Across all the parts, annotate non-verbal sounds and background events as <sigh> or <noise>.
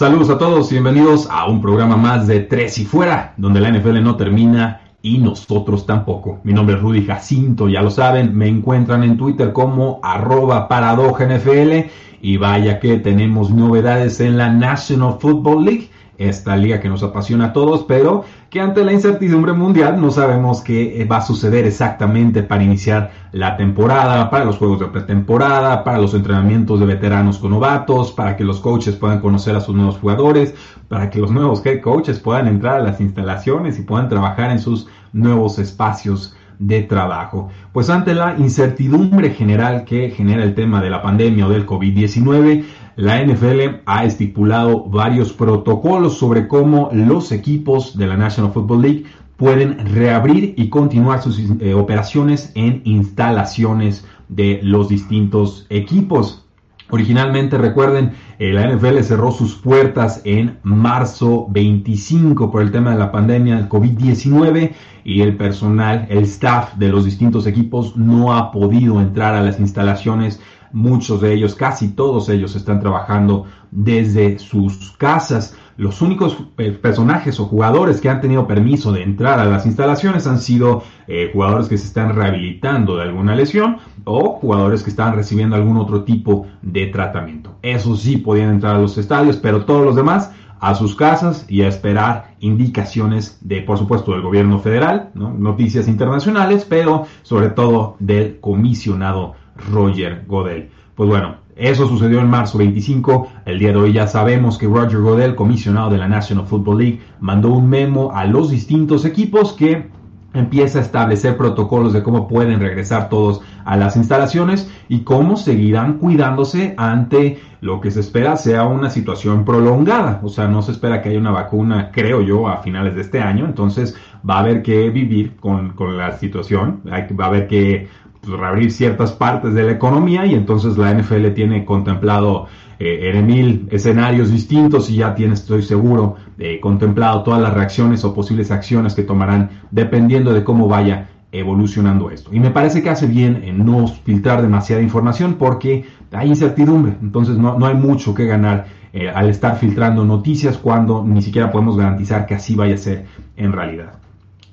Saludos a todos y bienvenidos a un programa más de Tres y Fuera, donde la NFL no termina y nosotros tampoco. Mi nombre es Rudy Jacinto, ya lo saben, me encuentran en Twitter como arroba NFL y vaya que tenemos novedades en la National Football League esta liga que nos apasiona a todos, pero que ante la incertidumbre mundial no sabemos qué va a suceder exactamente para iniciar la temporada, para los juegos de pretemporada, para los entrenamientos de veteranos con novatos, para que los coaches puedan conocer a sus nuevos jugadores, para que los nuevos head coaches puedan entrar a las instalaciones y puedan trabajar en sus nuevos espacios de trabajo. Pues ante la incertidumbre general que genera el tema de la pandemia o del COVID-19, la NFL ha estipulado varios protocolos sobre cómo los equipos de la National Football League pueden reabrir y continuar sus eh, operaciones en instalaciones de los distintos equipos. Originalmente, recuerden, eh, la NFL cerró sus puertas en marzo 25 por el tema de la pandemia del COVID-19 y el personal, el staff de los distintos equipos no ha podido entrar a las instalaciones Muchos de ellos, casi todos ellos, están trabajando desde sus casas. Los únicos personajes o jugadores que han tenido permiso de entrar a las instalaciones han sido eh, jugadores que se están rehabilitando de alguna lesión o jugadores que están recibiendo algún otro tipo de tratamiento. Eso sí podían entrar a los estadios, pero todos los demás a sus casas y a esperar indicaciones de, por supuesto, del gobierno federal, noticias internacionales, pero sobre todo del comisionado Roger Godel. Pues bueno, eso sucedió en marzo 25. El día de hoy ya sabemos que Roger Godel, comisionado de la National Football League, mandó un memo a los distintos equipos que empieza a establecer protocolos de cómo pueden regresar todos a las instalaciones y cómo seguirán cuidándose ante lo que se espera sea una situación prolongada. O sea, no se espera que haya una vacuna, creo yo, a finales de este año. Entonces va a haber que vivir con, con la situación. Va a haber que reabrir ciertas partes de la economía y entonces la NFL tiene contemplado eh, en mil escenarios distintos y ya tiene, estoy seguro, eh, contemplado todas las reacciones o posibles acciones que tomarán dependiendo de cómo vaya evolucionando esto. Y me parece que hace bien en no filtrar demasiada información porque hay incertidumbre, entonces no, no hay mucho que ganar eh, al estar filtrando noticias cuando ni siquiera podemos garantizar que así vaya a ser en realidad.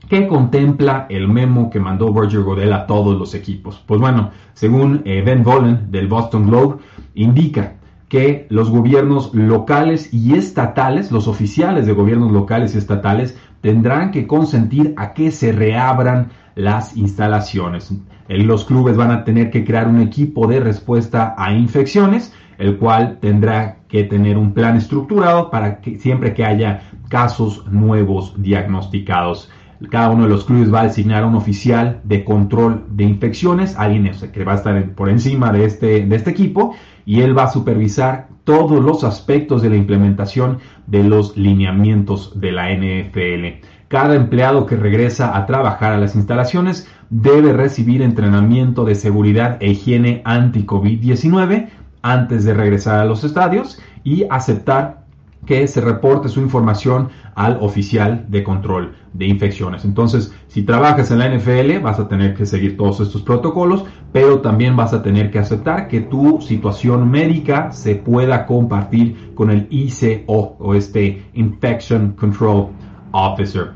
¿Qué contempla el memo que mandó Roger Godel a todos los equipos? Pues bueno, según eh, Ben Vollen del Boston Globe, indica que los gobiernos locales y estatales, los oficiales de gobiernos locales y estatales, tendrán que consentir a que se reabran las instalaciones. Los clubes van a tener que crear un equipo de respuesta a infecciones, el cual tendrá que tener un plan estructurado para que siempre que haya casos nuevos diagnosticados. Cada uno de los clubes va a designar un oficial de control de infecciones, alguien que va a estar por encima de este, de este equipo, y él va a supervisar todos los aspectos de la implementación de los lineamientos de la NFL. Cada empleado que regresa a trabajar a las instalaciones debe recibir entrenamiento de seguridad e higiene anti-COVID-19 antes de regresar a los estadios y aceptar que se reporte su información al oficial de control de infecciones. Entonces, si trabajas en la NFL, vas a tener que seguir todos estos protocolos, pero también vas a tener que aceptar que tu situación médica se pueda compartir con el ICO o este Infection Control Officer.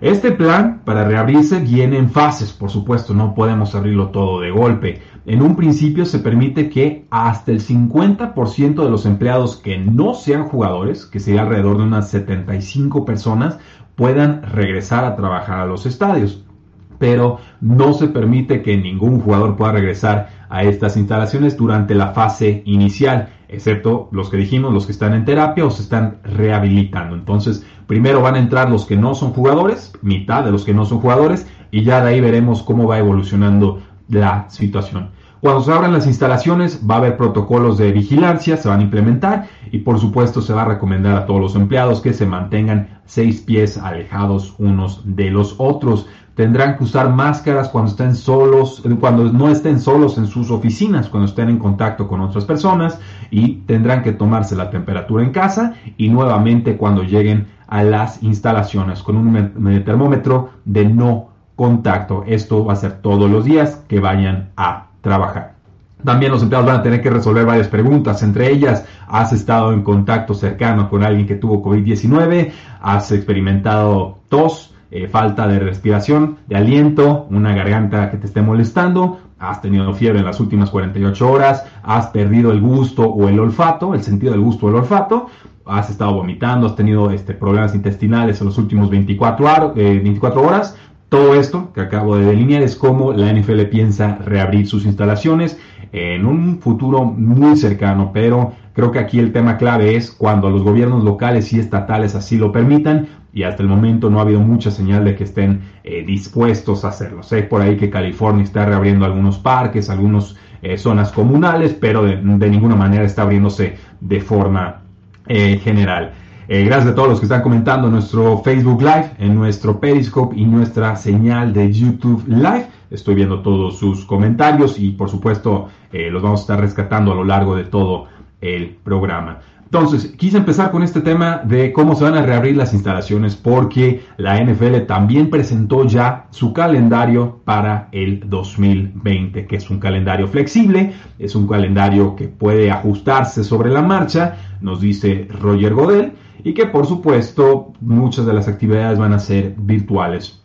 Este plan para reabrirse viene en fases, por supuesto, no podemos abrirlo todo de golpe. En un principio se permite que hasta el 50% de los empleados que no sean jugadores, que sería alrededor de unas 75 personas, puedan regresar a trabajar a los estadios. Pero no se permite que ningún jugador pueda regresar a estas instalaciones durante la fase inicial, excepto los que dijimos, los que están en terapia o se están rehabilitando. Entonces, Primero van a entrar los que no son jugadores, mitad de los que no son jugadores, y ya de ahí veremos cómo va evolucionando la situación. Cuando se abran las instalaciones va a haber protocolos de vigilancia, se van a implementar y por supuesto se va a recomendar a todos los empleados que se mantengan seis pies alejados unos de los otros. Tendrán que usar máscaras cuando estén solos, cuando no estén solos en sus oficinas, cuando estén en contacto con otras personas y tendrán que tomarse la temperatura en casa y nuevamente cuando lleguen a las instalaciones con un termómetro de no contacto. Esto va a ser todos los días que vayan a trabajar. También los empleados van a tener que resolver varias preguntas, entre ellas, ¿has estado en contacto cercano con alguien que tuvo COVID-19? ¿Has experimentado tos, eh, falta de respiración, de aliento, una garganta que te esté molestando? ¿Has tenido fiebre en las últimas 48 horas? ¿Has perdido el gusto o el olfato, el sentido del gusto o el olfato? ¿Has estado vomitando? ¿Has tenido este, problemas intestinales en los últimos 24, 24 eh, horas? Todo esto que acabo de delinear es cómo la NFL piensa reabrir sus instalaciones en un futuro muy cercano, pero creo que aquí el tema clave es cuando los gobiernos locales y estatales así lo permitan y hasta el momento no ha habido mucha señal de que estén eh, dispuestos a hacerlo. Sé por ahí que California está reabriendo algunos parques, algunas eh, zonas comunales, pero de, ninguna manera está abriéndose de forma eh, general. Eh, gracias a todos los que están comentando nuestro Facebook Live, en nuestro Periscope y nuestra señal de YouTube Live. Estoy viendo todos sus comentarios y por supuesto eh, los vamos a estar rescatando a lo largo de todo el programa. Entonces, quise empezar con este tema de cómo se van a reabrir las instalaciones porque la NFL también presentó ya su calendario para el 2020, que es un calendario flexible, es un calendario que puede ajustarse sobre la marcha, nos dice Roger Godel y que por supuesto muchas de las actividades van a ser virtuales.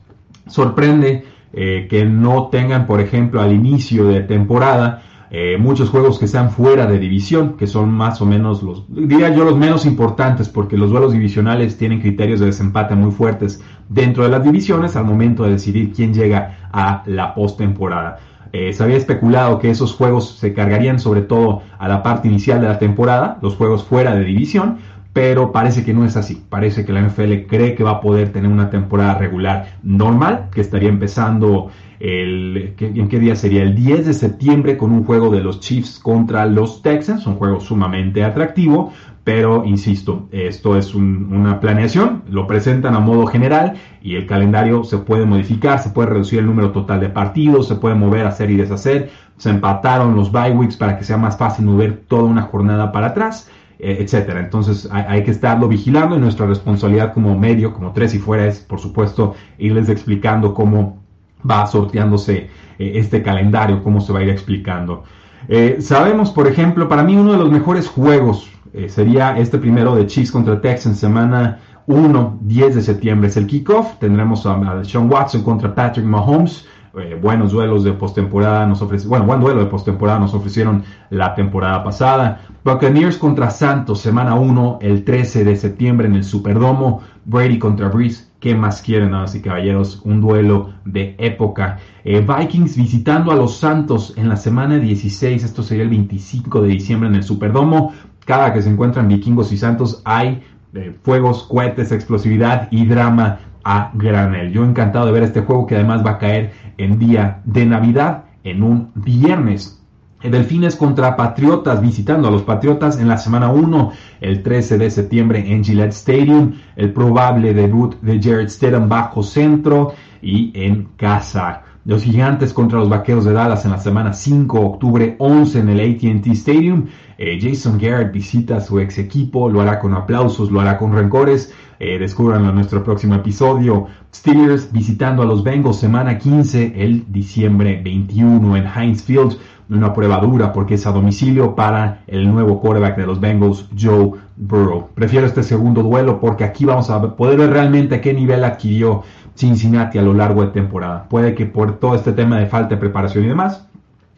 Sorprende eh, que no tengan, por ejemplo, al inicio de temporada, eh, muchos juegos que sean fuera de división, que son más o menos los, diría yo, los menos importantes, porque los duelos divisionales tienen criterios de desempate muy fuertes dentro de las divisiones al momento de decidir quién llega a la postemporada. Eh, se había especulado que esos juegos se cargarían sobre todo a la parte inicial de la temporada, los juegos fuera de división, pero parece que no es así. Parece que la NFL cree que va a poder tener una temporada regular normal, que estaría empezando el, ¿en qué día sería? El 10 de septiembre con un juego de los Chiefs contra los Texans, un juego sumamente atractivo, pero insisto, esto es una planeación, lo presentan a modo general y el calendario se puede modificar, se puede reducir el número total de partidos, se puede mover, hacer y deshacer, se empataron los bye weeks para que sea más fácil mover toda una jornada para atrás etcétera. Entonces hay, que estarlo vigilando y nuestra responsabilidad como medio, como tres y fuera, es por supuesto irles explicando cómo va sorteándose eh, este calendario, cómo se va a ir explicando. Eh, sabemos, por ejemplo, para mí uno de los mejores juegos sería este primero de Chiefs contra Texans, semana 1, 10 de septiembre. Es el kickoff. Tendremos a Sean Watson contra Patrick Mahomes. Eh, buenos duelos de postemporada nos ofrecieron, bueno, buen duelo de postemporada nos ofrecieron la temporada pasada. Buccaneers contra Santos, semana 1, el 13 de septiembre en el Superdomo. Brady contra Breeze. ¿Qué más quieren, caballeros? Un duelo de época. Eh, Vikings visitando a los Santos en la semana 16. Esto sería el 25 de diciembre en el Superdomo. Cada que se encuentran vikingos y santos hay eh, fuegos, cohetes, explosividad y drama a granel. Yo encantado de ver este juego que además va a caer en día de Navidad, en un viernes. Delfines contra Patriotas, visitando a los Patriotas en la semana 1, el 13 de septiembre en Gillette Stadium, el probable debut de Jared Stedham bajo centro y en casa. Los Gigantes contra los Vaqueros de Dallas en la semana 5, octubre 11 en el ATT Stadium. Eh, Jason Garrett visita a su ex equipo, lo hará con aplausos, lo hará con rencores. Eh, descubranlo en nuestro próximo episodio. Steelers visitando a los Bengals semana 15, el diciembre 21 en Heinz Field. Una prueba dura porque es a domicilio para el nuevo quarterback de los Bengals, Joe Burrow. Prefiero este segundo duelo porque aquí vamos a poder ver realmente a qué nivel adquirió Cincinnati a lo largo de temporada. Puede que por todo este tema de falta de preparación y demás,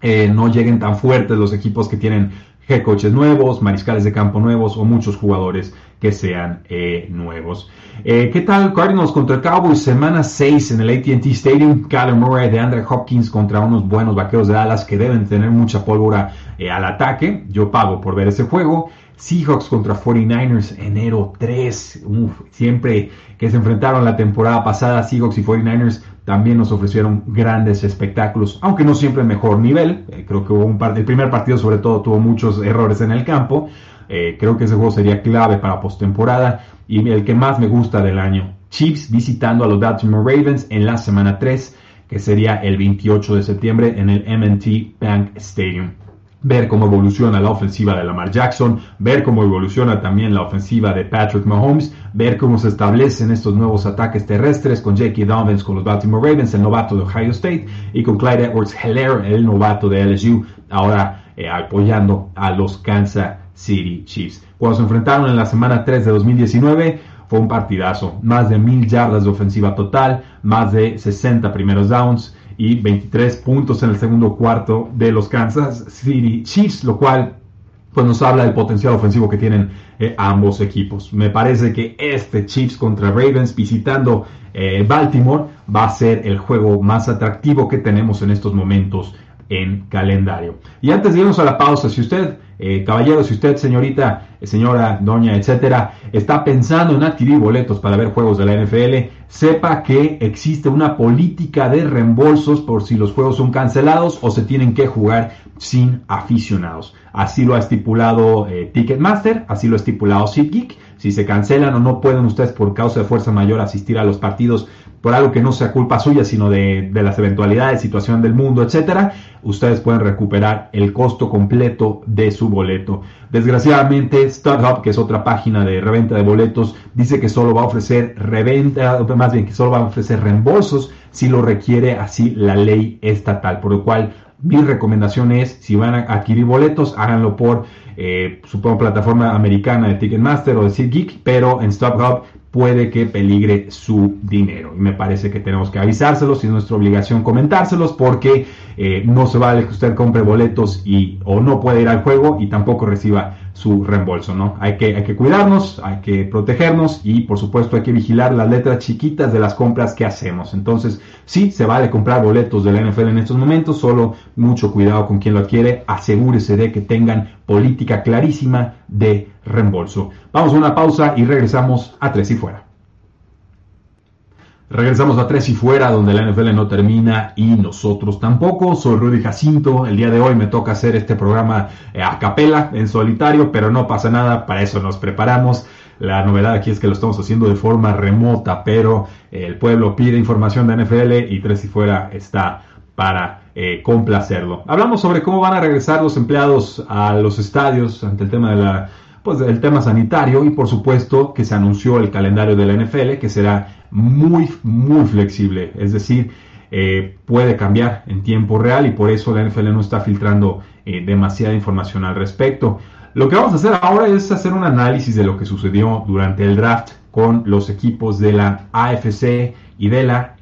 eh, no lleguen tan fuertes los equipos que tienen head coaches nuevos, mariscales de campo nuevos o muchos jugadores que sean eh, nuevos. Eh, ¿Qué tal Cardinals contra Cowboys? Semana 6 en el ATT Stadium. Kyler Murray de Andre Hopkins contra unos buenos vaqueros de Dallas que deben tener mucha pólvora al ataque. Yo pago por ver ese juego. Seahawks contra 49ers enero 3. siempre que se enfrentaron la temporada pasada, Seahawks y 49ers también nos ofrecieron grandes espectáculos, aunque no siempre mejor nivel. Eh, creo que hubo un par, el primer partido sobre todo tuvo muchos errores en el campo. Eh, creo que ese juego sería clave para postemporada y el que más me gusta del año. Chiefs visitando a los Baltimore Ravens en la semana 3, que sería el 28 de septiembre en el MT Bank Stadium ver cómo evoluciona la ofensiva de Lamar Jackson, ver cómo evoluciona también la ofensiva de Patrick Mahomes, ver cómo se establecen estos nuevos ataques terrestres con Jackie Dobbins con los Baltimore Ravens, el novato de Ohio State, y con Clyde Edwards Heller, el novato de LSU, ahora eh, apoyando a los Kansas City Chiefs. Cuando se enfrentaron en la semana 3 de 2019, fue un partidazo, más de mil yardas de ofensiva total, más de 60 primeros downs, y 23 puntos en el segundo cuarto de los Kansas City Chiefs, lo cual pues nos habla del potencial ofensivo que tienen eh, ambos equipos. Me parece que este Chiefs contra Ravens visitando eh, Baltimore va a ser el juego más atractivo que tenemos en estos momentos en calendario. Y antes de irnos a la pausa, si usted eh, caballero, si usted, señorita, eh, señora, doña, etcétera, está pensando en adquirir boletos para ver juegos de la NFL, sepa que existe una política de reembolsos por si los juegos son cancelados o se tienen que jugar sin aficionados. Así lo ha estipulado eh, Ticketmaster, así lo ha estipulado SeatGeek. Si se cancelan o no pueden ustedes por causa de fuerza mayor asistir a los partidos por algo que no sea culpa suya, sino de, las eventualidades, situación del mundo, etcétera, ustedes pueden recuperar el costo completo de su boleto. Desgraciadamente, StubHub, que es otra página de reventa de boletos, dice que solo va a ofrecer reventa, más bien que solo va a ofrecer reembolsos si lo requiere así la ley estatal, por lo cual mi recomendación es, si van a adquirir boletos, háganlo por, eh, supongo, plataforma americana de Ticketmaster o de SeatGeek, pero en StubHub puede que peligre su dinero. Y me parece que tenemos que avisárselos y es nuestra obligación comentárselos porque eh, no se vale que usted compre boletos y o no puede ir al juego y tampoco reciba su reembolso, ¿no? Hay que, hay que cuidarnos, hay que protegernos y por supuesto hay que vigilar las letras chiquitas de las compras que hacemos. Entonces, sí, se vale comprar boletos de la NFL en estos momentos, solo mucho cuidado con quien lo adquiere, asegúrese de que tengan política clarísima de reembolso. Vamos a una pausa y regresamos a Tres y Fuera. Regresamos a Tres y Fuera, donde la NFL no termina y nosotros tampoco. Soy Rudy Jacinto. El día de hoy me toca hacer este programa eh, a capela, en solitario, pero no pasa nada. Para eso nos preparamos. La novedad aquí es que lo estamos haciendo de forma remota, pero eh, el pueblo pide información de NFL y Tres y Fuera está para eh, complacerlo. Hablamos sobre cómo van a regresar los empleados a los estadios ante el tema de la pues el tema sanitario y por supuesto que se anunció el calendario de la NFL que será muy, muy flexible, es decir, eh, puede cambiar en tiempo real y por eso la NFL no está filtrando eh, demasiada información al respecto. Lo que vamos a hacer ahora es hacer un análisis de lo que sucedió durante el draft con los equipos de la AFC y de la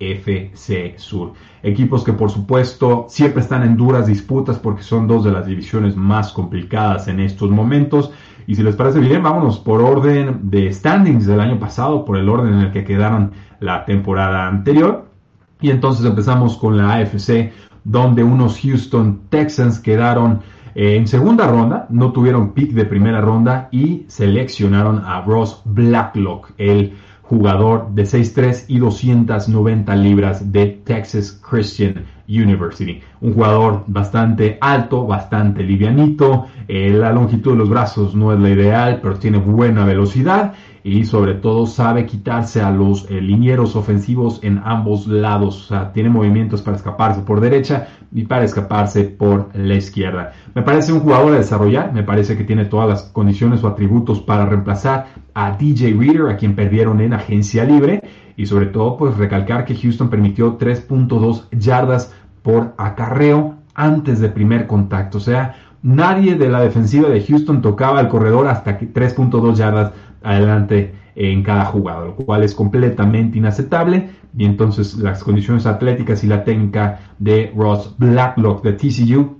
NFC Sur. Equipos que por supuesto siempre están en duras disputas porque son dos de las divisiones más complicadas en estos momentos y si les parece bien, vámonos por orden de standings del año pasado, por el orden en el que quedaron la temporada anterior. Y entonces empezamos con la AFC, donde unos Houston Texans quedaron eh, en segunda ronda, no tuvieron pick de primera ronda y seleccionaron a Ross Blacklock, el jugador de 6'3 y 290 libras de Texas Christian University. Un jugador bastante alto, bastante livianito, eh, la longitud de los brazos no es la ideal, pero tiene buena velocidad y sobre todo sabe quitarse a los eh, linieros ofensivos en ambos lados. O sea, tiene movimientos para escaparse por derecha y para escaparse por la izquierda. Me parece un jugador a desarrollar, me parece que tiene todas las condiciones o atributos para reemplazar a DJ Reader, a quien perdieron en agencia libre. Y sobre todo, pues recalcar que Houston permitió 3.2 yardas por acarreo antes de primer contacto. O sea, nadie de la defensiva de Houston tocaba el corredor hasta 3.2 yardas adelante en cada jugada, lo cual es completamente inaceptable. Y entonces las condiciones atléticas y la técnica de Ross Blacklock de TCU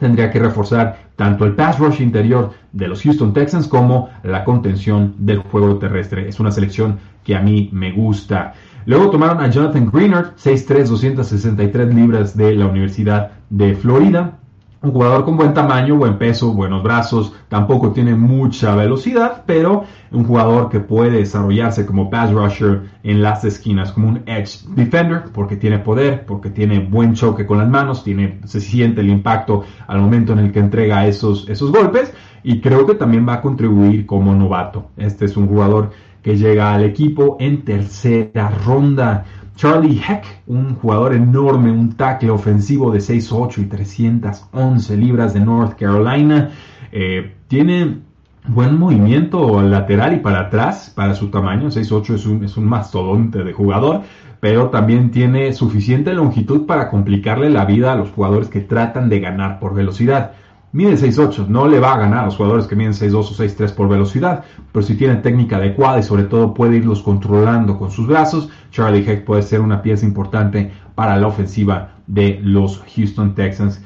tendría que reforzar tanto el pass rush interior de los Houston Texans como la contención del juego terrestre. Es una selección que a mí me gusta. Luego tomaron a Jonathan Greenard, 6'3, 263 libras de la Universidad de Florida. Un jugador con buen tamaño, buen peso, buenos brazos, tampoco tiene mucha velocidad, pero un jugador que puede desarrollarse como pass rusher en las esquinas, como un edge defender, porque tiene poder, porque tiene buen choque con las manos, tiene, se siente el impacto al momento en el que entrega esos, esos golpes, y creo que también va a contribuir como novato. Este es un jugador que llega al equipo en tercera ronda. Charlie Heck, un jugador enorme, un tackle ofensivo de 6'8 y 311 libras de North Carolina. Eh, tiene buen movimiento lateral y para atrás para su tamaño. 6'8 es un, es un mastodonte de jugador, pero también tiene suficiente longitud para complicarle la vida a los jugadores que tratan de ganar por velocidad. Mide 6'8, no le va a ganar a los jugadores que miden 6'2 o 6'3 por velocidad, pero si tiene técnica adecuada y sobre todo puede irlos controlando con sus brazos, Charlie Heck puede ser una pieza importante para la ofensiva de los Houston Texans.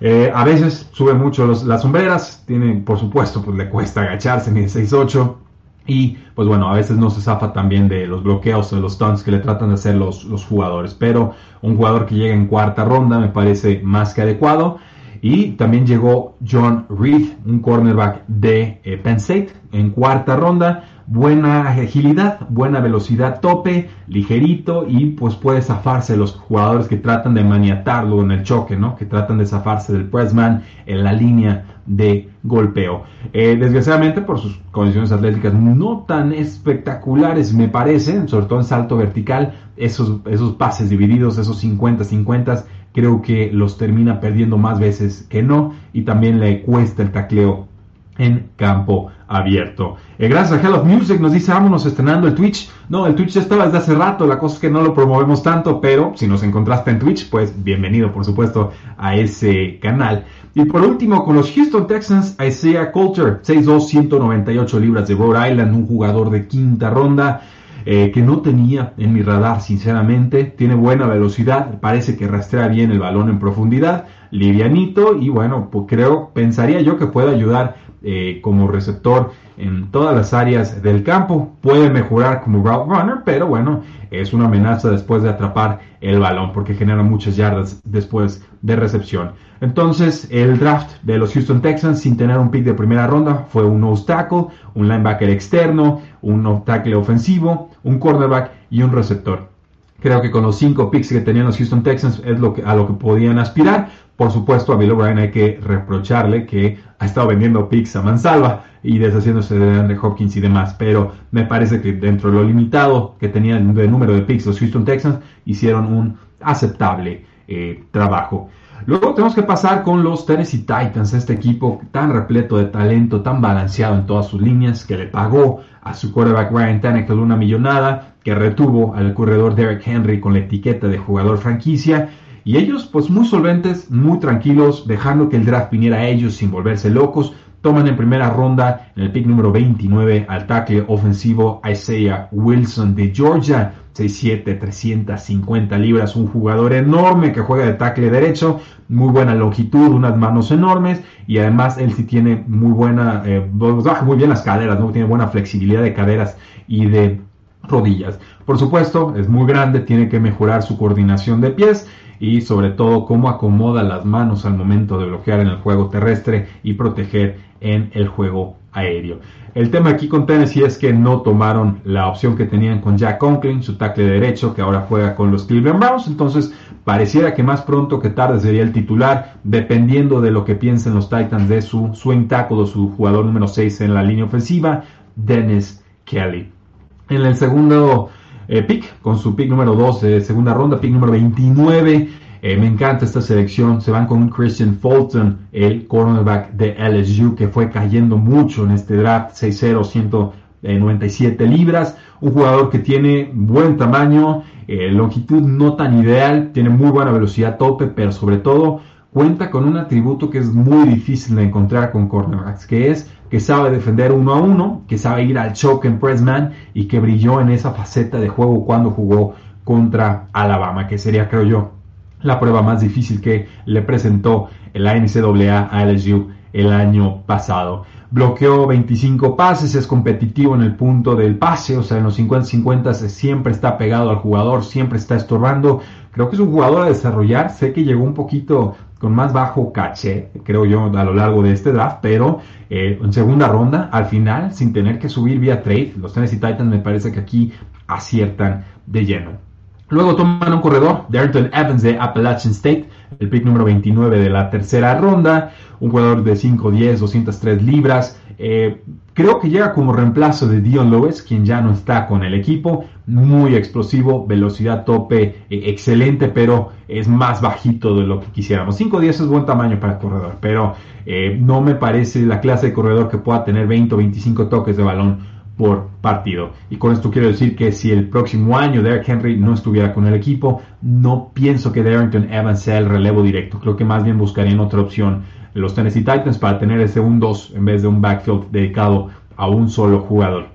Eh, a veces sube mucho las sombreras, tiene, por supuesto, pues le cuesta agacharse, mide 6'8, y pues bueno, a veces no se zafa también de los bloqueos o los stunts que le tratan de hacer los, los jugadores. Pero un jugador que llega en cuarta ronda me parece más que adecuado. Y también llegó John Reed, un cornerback de eh, Penn State, en cuarta ronda. Buena agilidad, buena velocidad tope, ligerito y pues puede zafarse los jugadores que tratan de maniatarlo en el choque, ¿no? Que tratan de zafarse del pressman en la línea de golpeo. Eh, desgraciadamente por sus condiciones atléticas no tan espectaculares me parece, sobre todo en salto vertical, esos, esos pases divididos, esos 50-50 creo que los termina perdiendo más veces que no y también le cuesta el tacleo en campo abierto. Eh, gracias a Hell of Music nos dice, vámonos estrenando el Twitch. No, el Twitch ya estaba desde hace rato, la cosa es que no lo promovemos tanto, pero si nos encontraste en Twitch, pues bienvenido por supuesto a ese canal. Y por último, con los Houston Texans, Isaiah Coulter, 6'2, 198 libras de Rhode Island, un jugador de quinta ronda. Eh, que no tenía en mi radar, sinceramente. Tiene buena velocidad, parece que rastrea bien el balón en profundidad, livianito y bueno, pues creo, pensaría yo que puede ayudar eh, como receptor en todas las áreas del campo. Puede mejorar como route runner, pero bueno, es una amenaza después de atrapar el balón porque genera muchas yardas después de recepción. Entonces, el draft de los Houston Texans sin tener un pick de primera ronda fue un nose un linebacker externo, un tackle ofensivo, un cornerback y un receptor. Creo que con los cinco picks que tenían los Houston Texans es lo que, a lo que podían aspirar. Por supuesto, a Bill O'Brien hay que reprocharle que ha estado vendiendo picks a mansalva y deshaciéndose de Andre Hopkins y demás. Pero me parece que dentro de lo limitado que tenían de número de picks los Houston Texans, hicieron un aceptable eh, trabajo. Luego tenemos que pasar con los Tennessee Titans, este equipo tan repleto de talento, tan balanceado en todas sus líneas, que le pagó a su quarterback Ryan Tannehill una millonada, que retuvo al corredor Derek Henry con la etiqueta de jugador franquicia, y ellos pues muy solventes, muy tranquilos, dejando que el draft viniera a ellos sin volverse locos, toman en primera ronda en el pick número 29 al tackle ofensivo Isaiah Wilson de Georgia. 6'7, 350 libras, un jugador enorme que juega de tackle derecho, muy buena longitud, unas manos enormes y además él sí tiene muy buena, eh, baja muy bien las caderas, ¿no? tiene buena flexibilidad de caderas y de rodillas. Por supuesto, es muy grande, tiene que mejorar su coordinación de pies y sobre todo cómo acomoda las manos al momento de bloquear en el juego terrestre y proteger en el juego aéreo. El tema aquí con Tennessee es que no tomaron la opción que tenían con Jack Conklin, su tackle derecho, que ahora juega con los Cleveland Browns. Entonces, pareciera que más pronto que tarde sería el titular, dependiendo de lo que piensen los Titans de su swing tackle su jugador número 6 en la línea ofensiva, Dennis Kelly. En el segundo eh, pick, con su pick número 2 de segunda ronda, pick número 29 eh, me encanta esta selección. Se van con Christian Fulton, el cornerback de LSU, que fue cayendo mucho en este draft, 6'0, 197 libras. Un jugador que tiene buen tamaño, eh, longitud no tan ideal, tiene muy buena velocidad tope, pero sobre todo cuenta con un atributo que es muy difícil de encontrar con cornerbacks, que es que sabe defender uno a uno, que sabe ir al choke en pressman y que brilló en esa faceta de juego cuando jugó contra Alabama, que sería, creo yo, la prueba más difícil que le presentó la NCAA a LSU el año pasado. Bloqueó 25 pases, es competitivo en el punto del pase, o sea, en los 50-50 siempre está pegado al jugador, siempre está estorbando. Creo que es un jugador a desarrollar, sé que llegó un poquito con más bajo caché, creo yo, a lo largo de este draft, pero eh, en segunda ronda, al final, sin tener que subir vía trade, los Tennessee Titans me parece que aquí aciertan de lleno. Luego toman un corredor, Darrington Evans de Appalachian State, el pick número 29 de la tercera ronda, un jugador de 5'10, 203 libras. Eh, creo que llega como reemplazo de Dion Lewis, quien ya no está con el equipo. Muy explosivo, velocidad tope eh, excelente, pero es más bajito de lo que quisiéramos. 5'10 es buen tamaño para corredor, pero eh, no me parece la clase de corredor que pueda tener 20 o 25 toques de balón por partido. Y con esto quiero decir que si el próximo año Derrick Henry no estuviera con el equipo, no pienso que Darrington Evans sea el relevo directo. Creo que más bien buscarían otra opción los Tennessee Titans para tener ese un 2 en vez de un backfield dedicado a un solo jugador.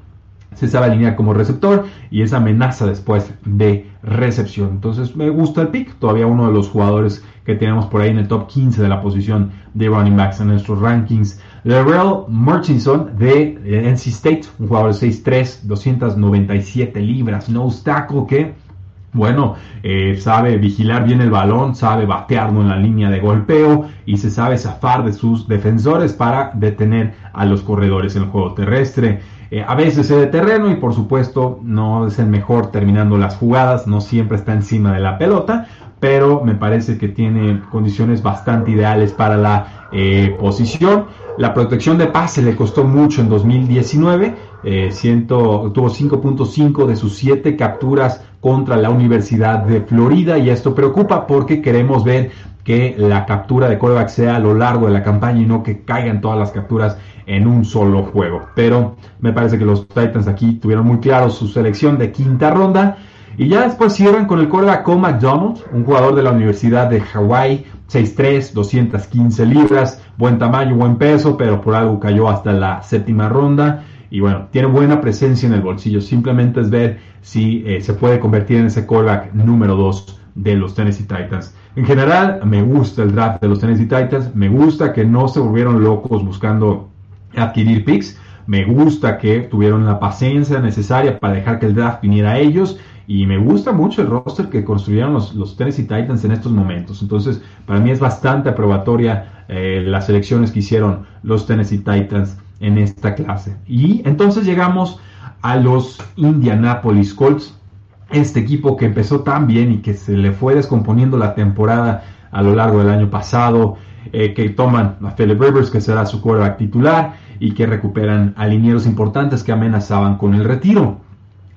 Se sabe alinear como receptor y esa amenaza después de recepción. Entonces me gusta el pick. Todavía uno de los jugadores que tenemos por ahí en el top 15 de la posición de running backs en nuestros rankings. Darrell Murchison de NC State, un jugador de 6'3, 297 libras, no obstáculo que, bueno, eh, sabe vigilar bien el balón, sabe batearlo en la línea de golpeo y se sabe zafar de sus defensores para detener a los corredores en el juego terrestre. Eh, a veces es de terreno y por supuesto no es el mejor terminando las jugadas, no siempre está encima de la pelota, pero me parece que tiene condiciones bastante ideales para la eh, posición. La protección de pase le costó mucho en 2019, eh, tuvo 5.5 de sus 7 capturas contra la Universidad de Florida y esto preocupa porque queremos ver que la captura de coreback sea a lo largo de la campaña y no que caigan todas las capturas en un solo juego. Pero me parece que los Titans aquí tuvieron muy claro su selección de quinta ronda y ya después cierran con el quarterback Cole McDonald, un jugador de la Universidad de Hawaii, 6'3, 215 libras, buen tamaño, buen peso, pero por algo cayó hasta la séptima ronda. Y bueno, tiene buena presencia en el bolsillo. Simplemente es ver si eh, se puede convertir en ese quarterback número 2 de los Tennessee Titans. En general, me gusta el draft de los Tennessee Titans. Me gusta que no se volvieron locos buscando adquirir picks. Me gusta que tuvieron la paciencia necesaria para dejar que el draft viniera a ellos y me gusta mucho el roster que construyeron los, los Tennessee Titans en estos momentos. Entonces, para mí es bastante aprobatoria eh, las elecciones que hicieron los Tennessee Titans en esta clase. Y entonces llegamos a los Indianapolis Colts. Este equipo que empezó tan bien y que se le fue descomponiendo la temporada a lo largo del año pasado, eh, que toman a Philip Rivers, que será su quarterback titular, y que recuperan a linieros importantes que amenazaban con el retiro.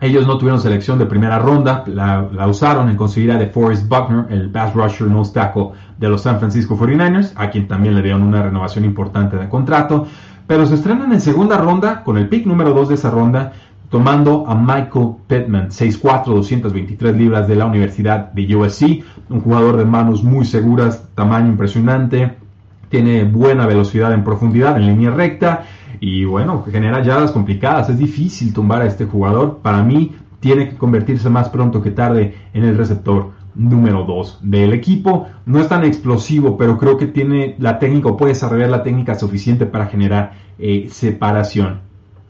Ellos no tuvieron selección de primera ronda, la, usaron en conseguir a DeForest Buckner, el pass rusher no tackle de los San Francisco 49ers, a quien también le dieron una renovación importante de contrato, pero se estrenan en segunda ronda con el pick número 2 de esa ronda, tomando a Michael Pittman, 6'4, 223 libras de la Universidad de USC, un jugador de manos muy seguras, tamaño impresionante, tiene buena velocidad en profundidad, en línea recta, y bueno, genera llamadas complicadas, es difícil tumbar a este jugador. Para mí tiene que convertirse más pronto que tarde en el receptor número 2 del equipo. No es tan explosivo, pero creo que tiene la técnica o puede desarrollar la técnica suficiente para generar eh, separación.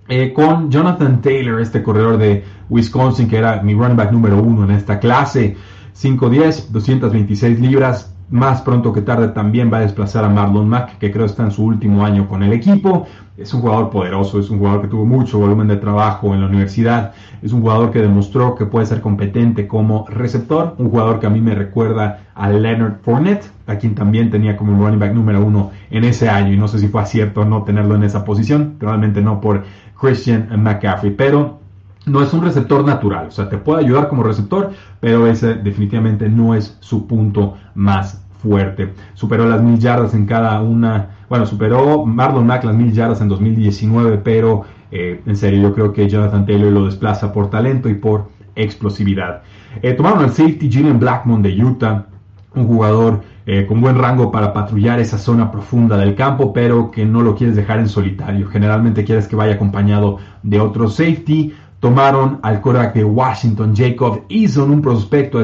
Eh, con Jonathan Taylor, este corredor de Wisconsin, que era mi running back número 1 en esta clase, 5'10, 226 libras, más pronto que tarde también va a desplazar a Marlon Mack, que creo está en su último año con el equipo. Es un jugador poderoso, es un jugador que tuvo mucho volumen de trabajo en la universidad, es un jugador que demostró que puede ser competente como receptor, un jugador que a mí me recuerda a Leonard Fournette, a quien también tenía como running back número uno en ese año, y no sé si fue cierto o no tenerlo en esa posición, probablemente no por Christian McCaffrey, pero no es un receptor natural, o sea, te puede ayudar como receptor, pero ese definitivamente no es su punto más fuerte. Superó las mil yardas en cada una, bueno, superó Marlon Mack las mil yardas en 2019, pero eh, en serio yo creo que Jonathan Taylor lo desplaza por talento y por explosividad. Eh, tomaron al safety Julian Blackmon de Utah, un jugador eh, con buen rango para patrullar esa zona profunda del campo, pero que no lo quieres dejar en solitario. Generalmente quieres que vaya acompañado de otro safety Tomaron al quarterback de Washington, Jacob Eason, un prospecto a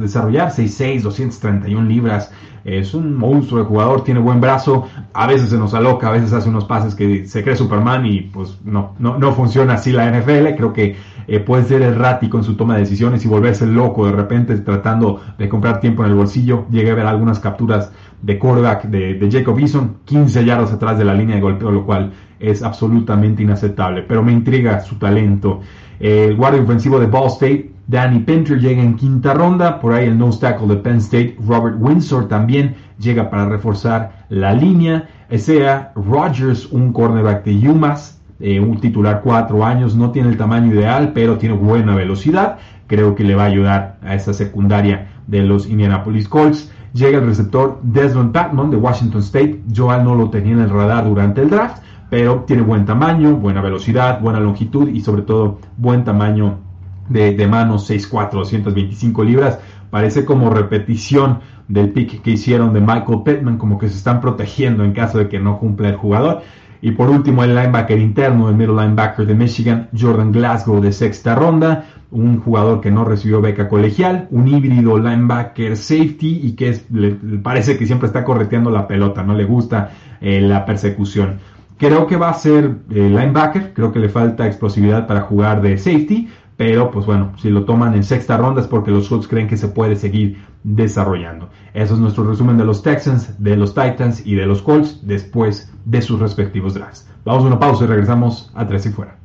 desarrollar 6'6, 231 libras. Es un monstruo de jugador, tiene buen brazo. A veces se nos aloca, a veces hace unos pases que se cree Superman y pues no, no, no funciona así la NFL. Creo que eh, puede ser errático en su toma de decisiones y volverse loco de repente tratando de comprar tiempo en el bolsillo. Llegué a ver algunas capturas de quarterback de, de Jacob Eason, 15 yardas atrás de la línea de golpeo, lo cual es absolutamente inaceptable, pero me intriga su talento. El guardia ofensivo de Ball State, Danny Pinter, llega en quinta ronda. Por ahí el nose tackle de Penn State, Robert Windsor, también llega para reforzar la línea. Sea Rogers, un cornerback de UMass, eh, un titular cuatro años, no tiene el tamaño ideal, pero tiene buena velocidad. Creo que le va a ayudar a esa secundaria de los Indianapolis Colts. Llega el receptor Desmond Patman de Washington State. Joel no lo tenía en el radar durante el draft pero tiene buen tamaño, buena velocidad, buena longitud y sobre todo buen tamaño de, de manos 6'4, 225 libras. Parece como repetición del pick que hicieron de Michael Pittman, como que se están protegiendo en caso de que no cumpla el jugador. Y por último, el linebacker interno, el middle linebacker de Michigan, Jordan Glasgow, de sexta ronda, un jugador que no recibió beca colegial, un híbrido linebacker safety y que le, parece que siempre está correteando la pelota, no le gusta eh, la persecución. Creo que va a ser eh, linebacker, creo que le falta explosividad para jugar de safety, pero pues bueno, si lo toman en sexta ronda es porque los Colts creen que se puede seguir desarrollando. Eso es nuestro resumen de los Texans, de los Titans y de los Colts después de sus respectivos drafts. Vamos a una pausa y regresamos a tres y fuera.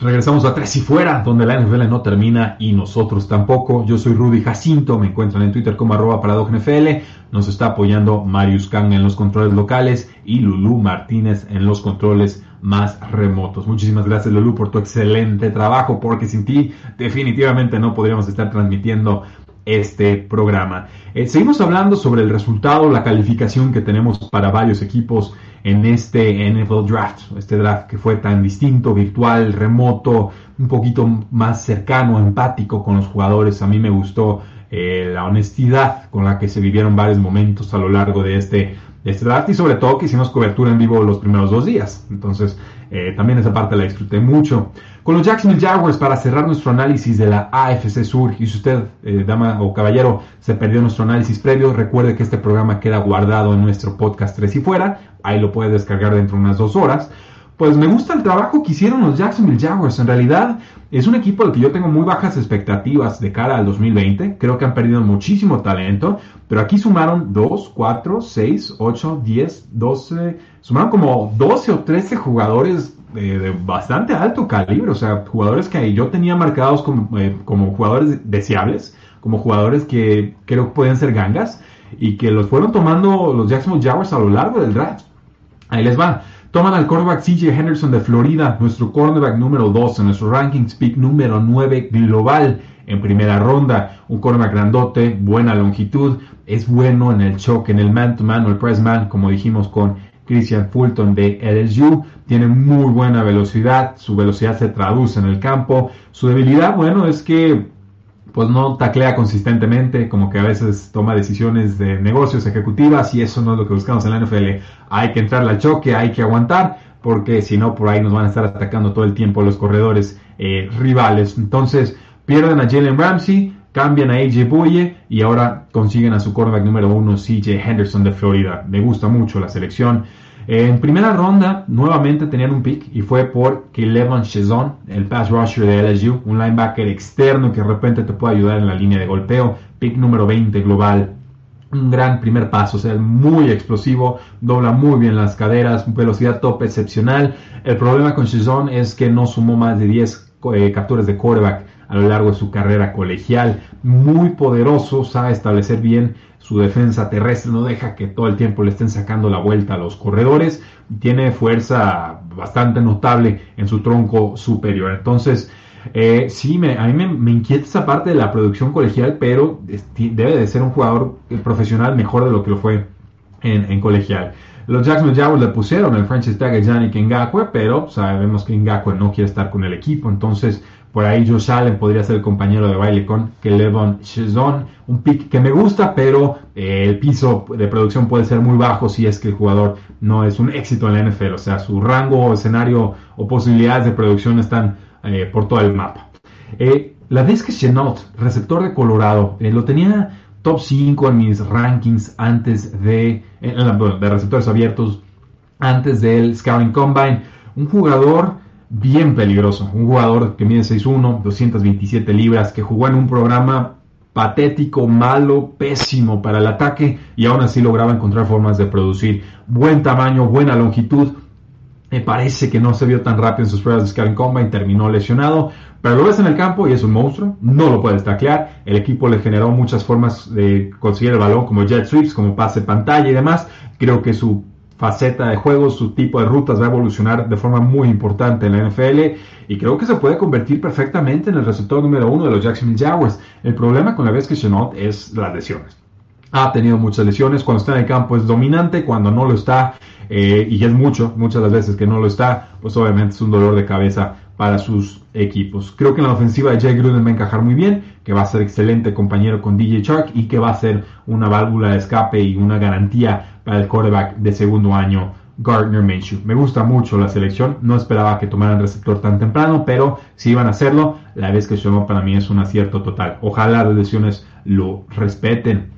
Regresamos a Tres y Fuera, donde la NFL no termina y nosotros tampoco. Yo soy Rudy Jacinto, me encuentran en Twitter como arroba NFL. Nos está apoyando Marius Kang en los controles locales y Lulu Martínez en los controles más remotos. Muchísimas gracias Lulu por tu excelente trabajo, porque sin ti definitivamente no podríamos estar transmitiendo este programa. Eh, seguimos hablando sobre el resultado, la calificación que tenemos para varios equipos en este NFL Draft, este draft que fue tan distinto, virtual, remoto, un poquito más cercano, empático con los jugadores. A mí me gustó eh, la honestidad con la que se vivieron varios momentos a lo largo de este, de este draft y sobre todo que hicimos cobertura en vivo los primeros dos días. Entonces, eh, también esa parte la disfruté mucho. Con los Jacksonville Jaguars, para cerrar nuestro análisis de la AFC Sur, y si usted, eh, dama o caballero, se perdió nuestro análisis previo, recuerde que este programa queda guardado en nuestro podcast 3 y fuera, ahí lo puede descargar dentro de unas dos horas. Pues me gusta el trabajo que hicieron los Jacksonville Jaguars. En realidad es un equipo al que yo tengo muy bajas expectativas de cara al 2020. Creo que han perdido muchísimo talento, pero aquí sumaron 2, 4, 6, 8, 10, 12, sumaron como 12 o 13 jugadores de, bastante alto calibre, o sea, jugadores que yo tenía marcados como, eh, como jugadores deseables, como jugadores que creo que podían ser gangas y que los fueron tomando los Jacksonville Jaguars a lo largo del draft. Ahí les va. Toman al cornerback CJ Henderson de Florida, nuestro cornerback número 2 en nuestro rankings pick número 9 global en primera ronda. Un cornerback grandote, buena longitud, es bueno en el choque, en el man-to-man o el press man, como dijimos con Christian Fulton de LSU. Tiene muy buena velocidad, su velocidad se traduce en el campo. Su debilidad, bueno, es que pues no taclea consistentemente, como que a veces toma decisiones de negocios ejecutivas y eso no es lo que buscamos en la NFL. Hay que entrarle al choque, hay que aguantar, porque si no, por ahí nos van a estar atacando todo el tiempo los corredores eh, rivales. Entonces, pierden a Jalen Ramsey, cambian a AJ Boye y ahora consiguen a su cornerback número uno, CJ Henderson de Florida. Me gusta mucho la selección. En primera ronda, nuevamente tenían un pick y fue por Kelevan Chezon, el pass rusher de LSU, un linebacker externo que de repente te puede ayudar en la línea de golpeo. Pick número 20 global. Un gran primer paso, o sea, muy explosivo, dobla muy bien las caderas, velocidad top excepcional. El problema con Chezon es que no sumó más de 10 eh, capturas de quarterback a lo largo de su carrera colegial. Muy poderoso, sabe establecer bien su defensa terrestre, no deja que todo el tiempo le estén sacando la vuelta a los corredores. Tiene fuerza bastante notable en su tronco superior. Entonces, eh, sí, me, a mí me, inquieta esa parte de la producción colegial, pero debe de ser un jugador profesional mejor de lo que lo fue en, colegial. Los Jacksonville Jaguars le pusieron el franchise tag a pero sabemos que Ngakwe no quiere estar con el equipo, entonces por ahí Josh Allen podría ser el compañero de baile con Kelevon Shizon. Un pick que me gusta, pero eh, el piso de producción puede ser muy bajo si es que el jugador no es un éxito en la NFL. O sea, su rango, escenario o posibilidades de producción están eh, por todo el mapa. Eh, la vez que Chenault, receptor de Colorado, lo tenía top 5 en mis rankings antes de, de receptores abiertos, antes del Scouting Combine. Un jugador bien peligroso, un jugador que mide 6'1, 227 libras, que jugó en un programa patético, malo, pésimo para el ataque y aún así lograba encontrar formas de producir buen tamaño, buena longitud. Me parece que no se vio tan rápido en sus pruebas de Scouting Combine, terminó lesionado, pero lo ves en el campo y es un monstruo, no lo puedes taclear. El equipo le generó muchas formas de conseguir el balón, como jet sweeps, como pase pantalla y demás. Creo que su faceta de juego, su tipo de rutas va a evolucionar de forma muy importante en la NFL y creo que se puede convertir perfectamente en el receptor número uno de los Jacksonville Jaguars. El problema con la vez que Chenault es las lesiones. Ha tenido muchas lesiones, cuando está en el campo es dominante, cuando no lo está, eh, y es mucho, muchas las veces que no lo está, pues obviamente es un dolor de cabeza para sus equipos. Creo que en la ofensiva de Jay Gruden va a encajar muy bien, que va a ser excelente compañero con DJ Chark y que va a ser una válvula de escape y una garantía para el quarterback de segundo año Gardner Minshew. Me gusta mucho la selección, no esperaba que tomaran receptor tan temprano, pero si iban a hacerlo, la vez que llamó para mí es un acierto total. Ojalá las lesiones lo respeten.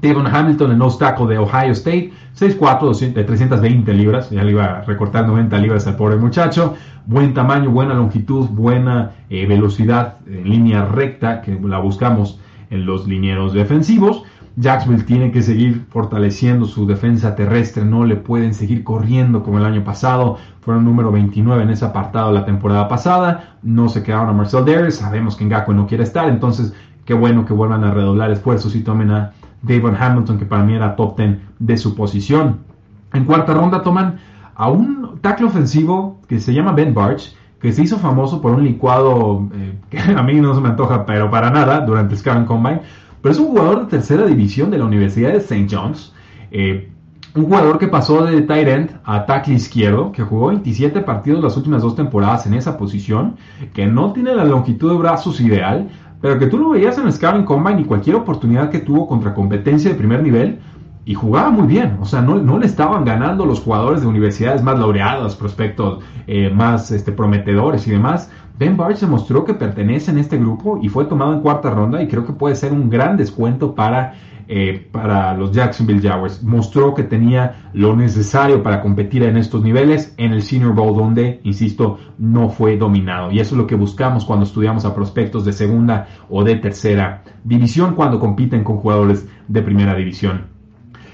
Devon Hamilton, el nose tackle de Ohio State, 6'4", 320 libras, ya le iba a recortar 90 libras al pobre muchacho, buen tamaño, buena longitud, buena eh, velocidad en línea recta, que la buscamos en los linieros defensivos. Jacksonville tiene que seguir fortaleciendo su defensa terrestre, no le pueden seguir corriendo como el año pasado, fueron número 29 en ese apartado la temporada pasada, no se quedaron a Marcel Darius, sabemos que Ngakwe no quiere estar, entonces qué bueno que vuelvan a redoblar esfuerzos y tomen a David Hamilton, que para mí era top 10 de su posición. En cuarta ronda toman a un tackle ofensivo que se llama Ben Barch, que se hizo famoso por un licuado eh, <laughs> que a mí no se me antoja, pero para nada, durante Scan Combine. Pero es un jugador de tercera división de la Universidad de St. John's. Eh, un jugador que pasó de tight end a tackle izquierdo, que jugó 27 partidos las últimas dos temporadas en esa posición, que no tiene la longitud de brazos ideal, pero que tú lo veías en el Scouting Combine y cualquier oportunidad que tuvo contra competencia de primer nivel, y jugaba muy bien, o sea, no, le estaban ganando los jugadores de universidades más laureadas, prospectos eh, más este, prometedores y demás. Ben Barch demostró que pertenece en este grupo y fue tomado en cuarta ronda y creo que puede ser un gran descuento para, eh, para los Jacksonville Jaguars. Mostró que tenía lo necesario para competir en estos niveles en el Senior Bowl donde, insisto, no fue dominado. Y eso es lo que buscamos cuando estudiamos a prospectos de segunda o de tercera división cuando compiten con jugadores de primera división.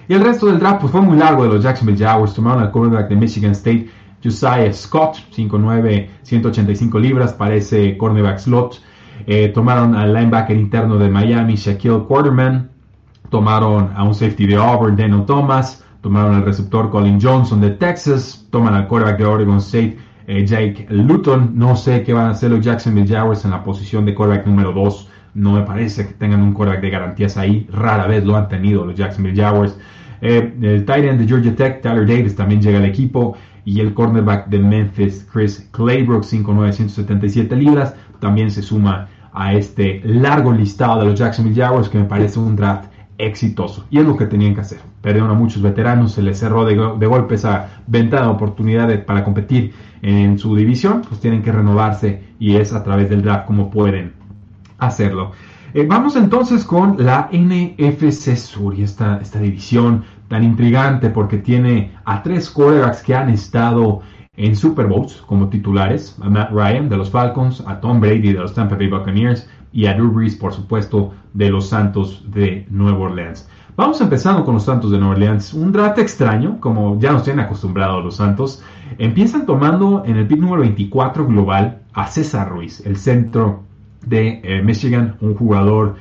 Y el resto del draft pues, fue muy largo de los Jacksonville Jaguars. Tomaron al cornerback de Michigan State, Josiah Scott, 5'9", 185 libras, parece cornerback slot. Eh, tomaron al linebacker interno de Miami, Shaquille Quarterman. Tomaron a un safety de Auburn, Daniel Thomas. Tomaron al receptor Colin Johnson de Texas. Toman al quarterback de Oregon State, eh, Jake Luton. No sé qué van a hacer los Jacksonville Jaguars en la posición de quarterback número 2. No me parece que tengan un quarterback de garantías ahí. Rara vez lo han tenido los Jacksonville Jaguars. Eh, el tight end de Georgia Tech, Tyler Davis, también llega al equipo. Y el cornerback de Memphis, Chris Claybrook, 5'9", libras, también se suma a este largo listado de los Jacksonville Jaguars, que me parece un draft exitoso. Y es lo que tenían que hacer. Perdieron a muchos veteranos, se les cerró de, golpe esa ventana de oportunidad para competir en su división, pues tienen que renovarse y es a través del draft como pueden hacerlo. Eh, vamos entonces con la NFC Sur y esta, esta división tan intrigante porque tiene a tres quarterbacks que han estado en Super Bowls como titulares, a Matt Ryan de los Falcons, a Tom Brady de los Tampa Bay Buccaneers y a Drew Brees, por supuesto, de los Santos de Nueva Orleans. Vamos empezando con los Santos de Nueva Orleans. Un draft extraño, como ya nos tienen acostumbrados los Santos. Empiezan tomando en el pick número 24 global a César Ruiz, el centro de eh, Michigan, un jugador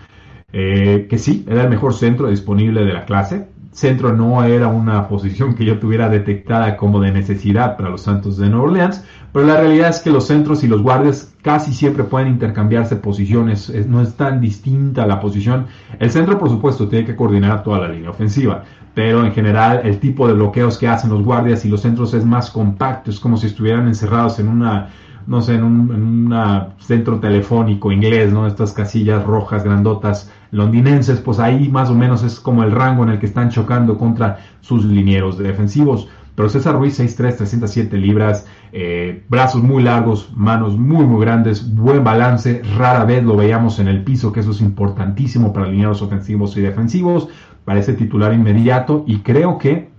eh, que sí, era el mejor centro disponible de la clase. Centro no era una <laughs> posición que yo tuviera detectada como de necesidad para los Santos de Nueva Orleans, pero la realidad es que los centros y los guardias casi siempre pueden intercambiarse posiciones, no es tan distinta la posición. El centro, por supuesto, tiene que coordinar toda la línea ofensiva, pero en general el tipo de bloqueos que hacen los guardias y los centros es más compacto, es como si estuvieran encerrados en una no sé, en un centro telefónico inglés, ¿no? Estas casillas rojas, grandotas, londinenses, pues ahí más o menos es como el rango en el que están chocando contra sus linieros defensivos. Pero César Ruiz, 6'3, 307 libras, eh, brazos muy largos, manos muy, muy grandes, buen balance. Rara vez lo veíamos en el piso, que eso es importantísimo para alineados ofensivos y defensivos. Parece titular inmediato y creo que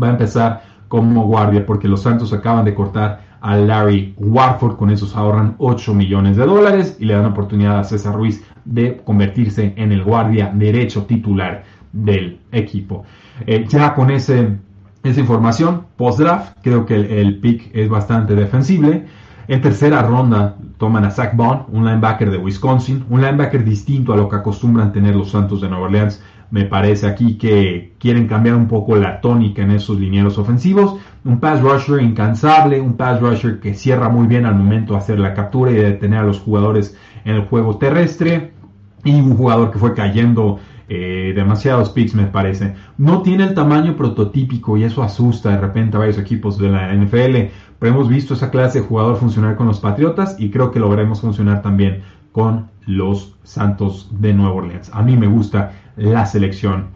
va a empezar como guardia porque los Santos acaban de cortar a Larry Warford, con esos ahorran 8 millones de dólares y le dan oportunidad a César Ruiz de convertirse en el guardia derecho titular del equipo. Eh, ya con ese, esa información, post-draft, creo que el, pick es bastante defensible. En tercera ronda toman a Zach Bond, un linebacker de Wisconsin, un linebacker distinto a lo que acostumbran tener los Santos de Nueva Orleans. Me parece aquí que quieren cambiar un poco la tónica en esos linieros ofensivos. Un pass rusher incansable, un pass rusher que cierra muy bien al momento de hacer la captura y de detener a los jugadores en el juego terrestre. Y un jugador que fue cayendo eh, demasiados picks me parece. No tiene el tamaño prototípico y eso asusta de repente a varios equipos de la NFL, pero hemos visto esa clase de jugador funcionar con los Patriotas y creo que lo veremos funcionar también con los Santos de Nueva Orleans. A mí me gusta la selección.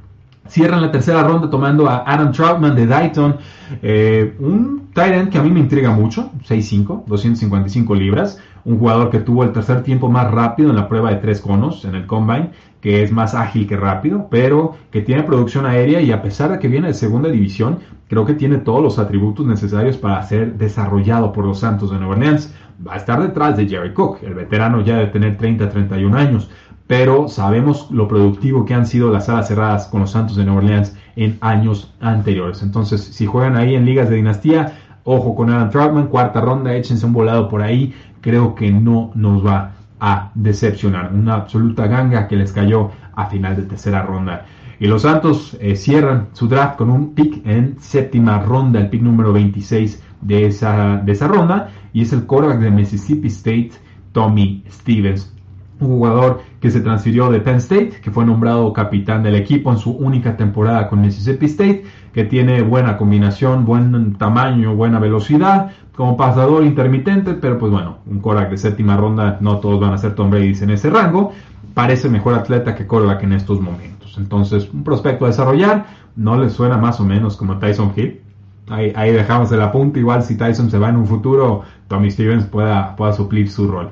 Cierran la tercera ronda tomando a Adam Troutman de Dayton, eh, un tight end que a mí me intriga mucho, 6'5, 255 libras, un jugador que tuvo el tercer tiempo más rápido en la prueba de tres conos en el combine que es más ágil que rápido, pero que tiene producción aérea y a pesar de que viene de segunda división, creo que tiene todos los atributos necesarios para ser desarrollado por los Santos de Nueva Orleans. Va a estar detrás de Jerry Cook, el veterano ya de tener 30-31 años, pero sabemos lo productivo que han sido las alas cerradas con los Santos de Nueva Orleans en años anteriores. Entonces, si juegan ahí en ligas de dinastía, ojo con Adam Troutman, cuarta ronda, échense un volado por ahí, creo que no nos va a decepcionar. Una absoluta ganga que les cayó a final de tercera ronda. Y los Santos eh, cierran su draft con un pick en séptima ronda, el pick número 26 de esa, de esa ronda. Y es el quarterback de Mississippi State, Tommy Stevens. Un jugador que se transfirió de Penn State, que fue nombrado capitán del equipo en su única temporada con Mississippi State, que tiene buena combinación, buen tamaño, buena velocidad, como pasador intermitente, pero pues bueno, un Korak de séptima ronda, no todos van a ser Tom Brady en ese rango. Parece mejor atleta que Korak en estos momentos. Entonces, un prospecto a desarrollar, no le suena más o menos como Tyson Hill. Ahí, ahí dejamos el apunte, igual si Tyson se va en un futuro, Tommy Stevens pueda, pueda suplir su rol.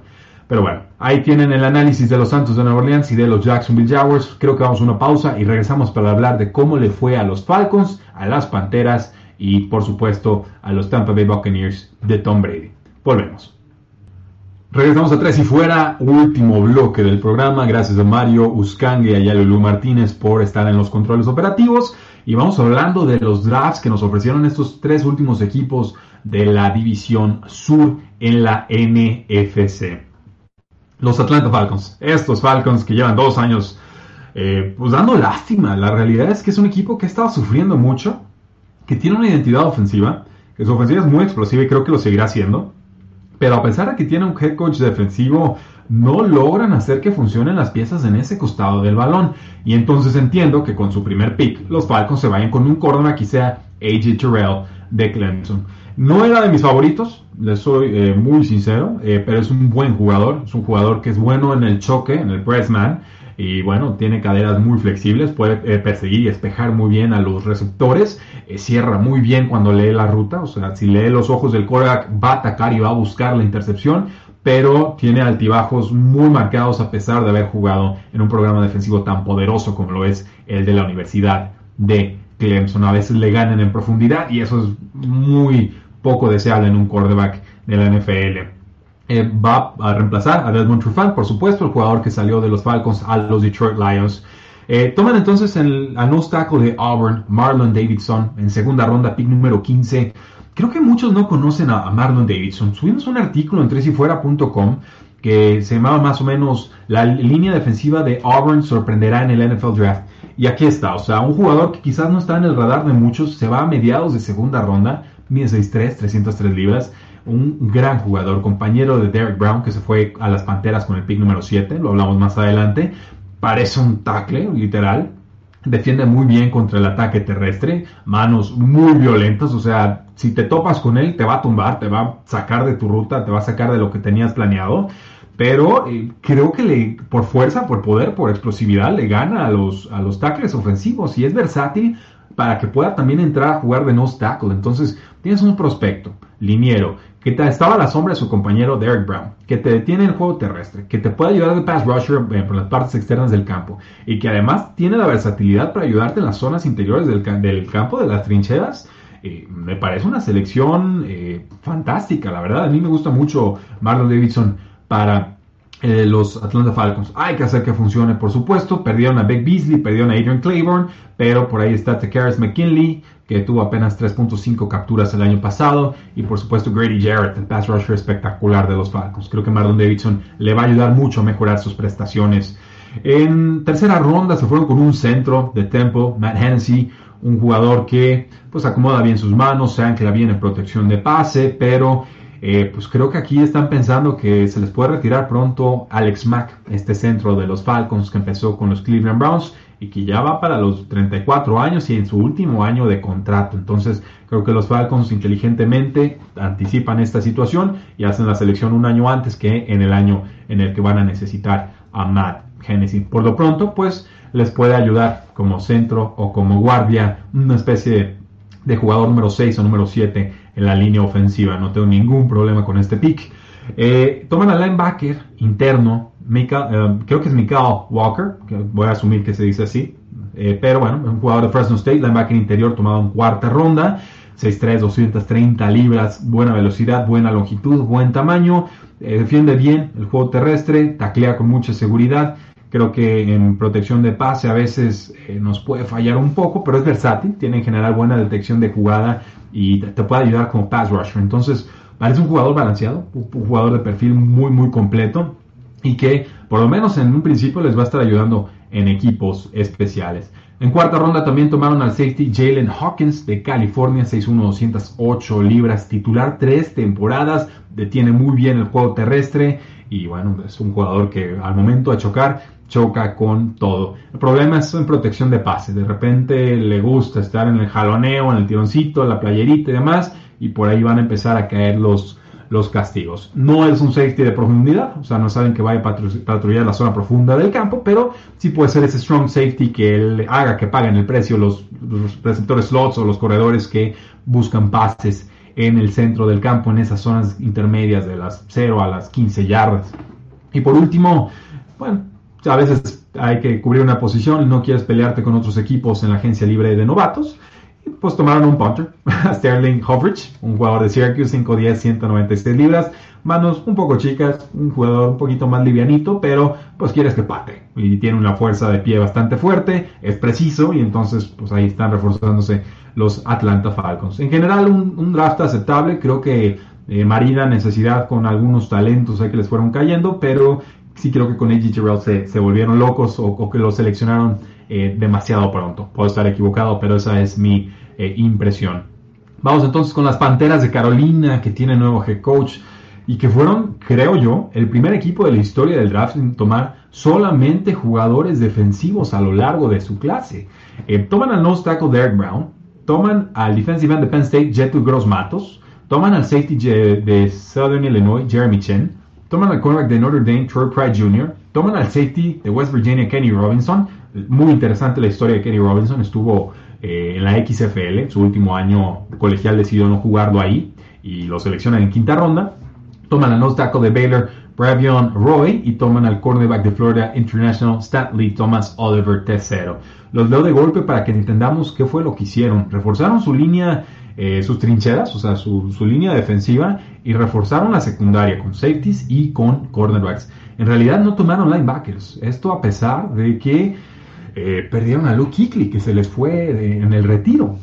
Pero bueno, ahí tienen el análisis de los Santos de Nueva Orleans y de los Jacksonville Jaguars. Creo que vamos a una pausa y regresamos para hablar de cómo le fue a los Falcons, a las Panteras y por supuesto a los Tampa Bay Buccaneers de Tom Brady. Volvemos. Regresamos a Tres y Fuera, último bloque del programa. Gracias a Mario Uscangue y a Lulu Martínez por estar en los controles operativos. Y vamos hablando de los drafts que nos ofrecieron estos tres últimos equipos de la División Sur en la NFC. Los Atlanta Falcons. Estos Falcons que llevan dos años eh, pues dando lástima. La realidad es que es un equipo que ha estado sufriendo mucho que tiene una identidad ofensiva, que su ofensiva es muy explosiva y creo que lo seguirá haciendo, pero a pesar de que tiene un head coach defensivo, no logran hacer que funcionen las piezas en ese costado del balón. Y entonces entiendo que con su primer pick, los Falcons se vayan con un cornerback que sea AJ Terrell de Clemson. No era de mis favoritos, les soy eh, muy sincero, eh, pero es un buen jugador, es un jugador que es bueno en el choque, en el press man, y bueno, tiene caderas muy flexibles, puede eh, perseguir y espejar muy bien a los receptores, cierra muy bien cuando lee la ruta, o sea, si lee los ojos del quarterback va a atacar y va a buscar la intercepción, pero tiene altibajos muy marcados a pesar de haber jugado en un programa defensivo tan poderoso como lo es el de la Universidad de Clemson. A veces le ganan en profundidad y eso es muy poco deseable en un quarterback de la NFL. Eh, va a reemplazar a Desmond Trufant, por supuesto, el jugador que salió de los Falcons a los Detroit Lions. Eh, toman entonces el, al no de Auburn, Marlon Davidson, en segunda ronda, pick número 15. Creo que muchos no conocen a, Marlon Davidson. Subimos un artículo en tresifuera.com que se llamaba más o menos La línea defensiva de Auburn sorprenderá en el NFL Draft. Y aquí está, o sea, un jugador que quizás no está en el radar de muchos, se va a mediados de segunda ronda, mide 6'3, 303 libras un gran jugador, compañero de Derek Brown, que se fue a las Panteras con el pick número 7, lo hablamos más adelante. Parece un tackle, literal. Defiende muy bien contra el ataque terrestre, manos muy violentas, o sea, si te topas con él, te va a tumbar, te va a sacar de tu ruta, te va a sacar de lo que tenías planeado. Pero eh, creo que le, por fuerza, por poder, por explosividad, le gana a los, a los tackles ofensivos y es versátil para que pueda también entrar a jugar de nose tackle. Entonces, tienes un prospecto, liniero, que te estaba a la sombra de su compañero Derek Brown, que te detiene el juego terrestre, que te puede ayudar de pass rusher eh, por las partes externas del campo y que además tiene la versatilidad para ayudarte en las zonas interiores del, campo, de las trincheras. Eh, me parece una selección eh, fantástica, la verdad. A mí me gusta mucho Marlon Davidson para los Atlanta Falcons. Hay que hacer que funcione, por supuesto. Perdieron a Beck Beasley, perdieron a Adrian Claiborne, pero por ahí está Takaris McKinley, que tuvo apenas 3.5 capturas el año pasado, y por supuesto Grady Jarrett, el pass rusher espectacular de los Falcons. Creo que Marlon Davidson le va a ayudar mucho a mejorar sus prestaciones. En tercera ronda se fueron con un centro de tempo, Matt Hennessy, un jugador que pues acomoda bien sus manos, se ancla bien en protección de pase, pero eh, pues creo que aquí están pensando que se les puede retirar pronto Alex Mack, este centro de los Falcons que empezó con los Cleveland Browns y que ya va para los 34 años y en su último año de contrato. Entonces, creo que los Falcons inteligentemente anticipan esta situación y hacen la selección un año antes que en el año en el que van a necesitar a Matt Genesis. Por lo pronto, pues les puede ayudar como centro o como guardia, una especie de jugador número 6 o número 7 en la línea ofensiva. No tengo ningún problema con este pick. Eh, toman al linebacker interno eh, creo que es Mikael Walker, voy a asumir que se dice así, eh, pero bueno, un jugador de Fresno State, linebacker interior tomado en cuarta ronda, 6'3, 230 libras, buena velocidad, buena longitud, buen tamaño, eh, defiende bien el juego terrestre, taclea con mucha seguridad. Creo que en protección de pase a veces nos puede fallar un poco, pero es versátil, tiene en general buena detección de jugada y te, puede ayudar como pass rusher. Entonces, parece un jugador balanceado, un jugador de perfil muy, muy completo y que por lo menos en un principio les va a estar ayudando en equipos especiales. En cuarta ronda también tomaron al safety Jalen Hawkins de California, 6'1", 208 libras, titular tres temporadas, detiene muy bien el juego terrestre y bueno, es un jugador que al momento de chocar, choca con todo. El problema es en protección de pase, de repente le gusta estar en el jaloneo, en el tironcito, la playerita y demás, y por ahí van a empezar a caer los, los castigos. No es un safety de profundidad, o sea, no saben que vaya a patrullar la zona profunda del campo, pero sí puede ser ese strong safety que haga que paguen el precio los, receptores slots o los corredores que buscan pases en el centro del campo, en esas zonas intermedias de las 0 a las 15 yardas. Y por último, bueno, a veces hay que cubrir una posición y no quieres pelearte con otros equipos en la agencia libre de novatos pues tomaron un punter, <laughs> Sterling Hovridge, un jugador de Syracuse, 5'10, 196 libras, manos un poco chicas, un jugador un poquito más livianito, pero pues quieres que pate. Y tiene una fuerza de pie bastante fuerte, es preciso, y entonces pues ahí están reforzándose los Atlanta Falcons. En general, un, draft aceptable, creo que eh, marina necesidad con algunos talentos ahí que les fueron cayendo, pero sí creo que con AJ se, se volvieron locos o, o que lo seleccionaron eh, demasiado pronto. Puedo estar equivocado, pero esa es mi eh, impresión. Vamos entonces con las Panteras de Carolina, que tiene nuevo head coach y que fueron, creo yo, el primer equipo de la historia del draft en tomar solamente jugadores defensivos a lo largo de su clase. Eh, toman al nose tackle Derek Brown, toman al defensive end de Penn State Jetu Gross Matos, toman al safety de Southern Illinois Jeremy Chen, toman al cornerback de Notre Dame Troy Pride Jr., toman al safety de West Virginia Kenny Robinson, muy interesante la historia de Kenny Robinson. Estuvo eh, en la XFL, su último año colegial decidió no jugarlo ahí y lo seleccionan en quinta ronda. Toman al nose tackle de Baylor, Bravion Roy, y toman al cornerback de Florida International, Stanley Thomas Oliver III. Los leo de golpe para que entendamos qué fue lo que hicieron. Reforzaron su línea, eh, sus trincheras, o sea, su, su línea defensiva, y reforzaron la secundaria con safeties y con cornerbacks. En realidad no tomaron linebackers. Esto a pesar de que eh, perdieron a Luke Kuechly, que se les fue en el retiro.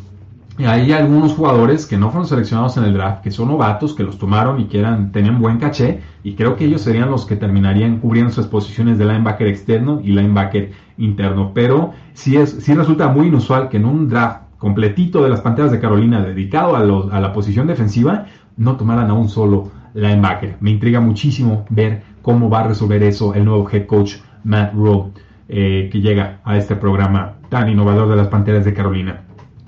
Hay algunos jugadores que no fueron seleccionados en el draft, que son novatos, que los tomaron y que eran, tenían buen caché, y creo que ellos serían los que terminarían cubriendo sus posiciones de linebacker externo y linebacker interno. Pero sí, es, sí resulta muy inusual que en un draft completito de las Panteras de Carolina dedicado a, a la posición defensiva, no tomaran a un solo linebacker. Me intriga muchísimo ver cómo va a resolver eso el nuevo head coach Matt Rowe. Eh, que llega a este programa tan innovador de las Panteras de Carolina.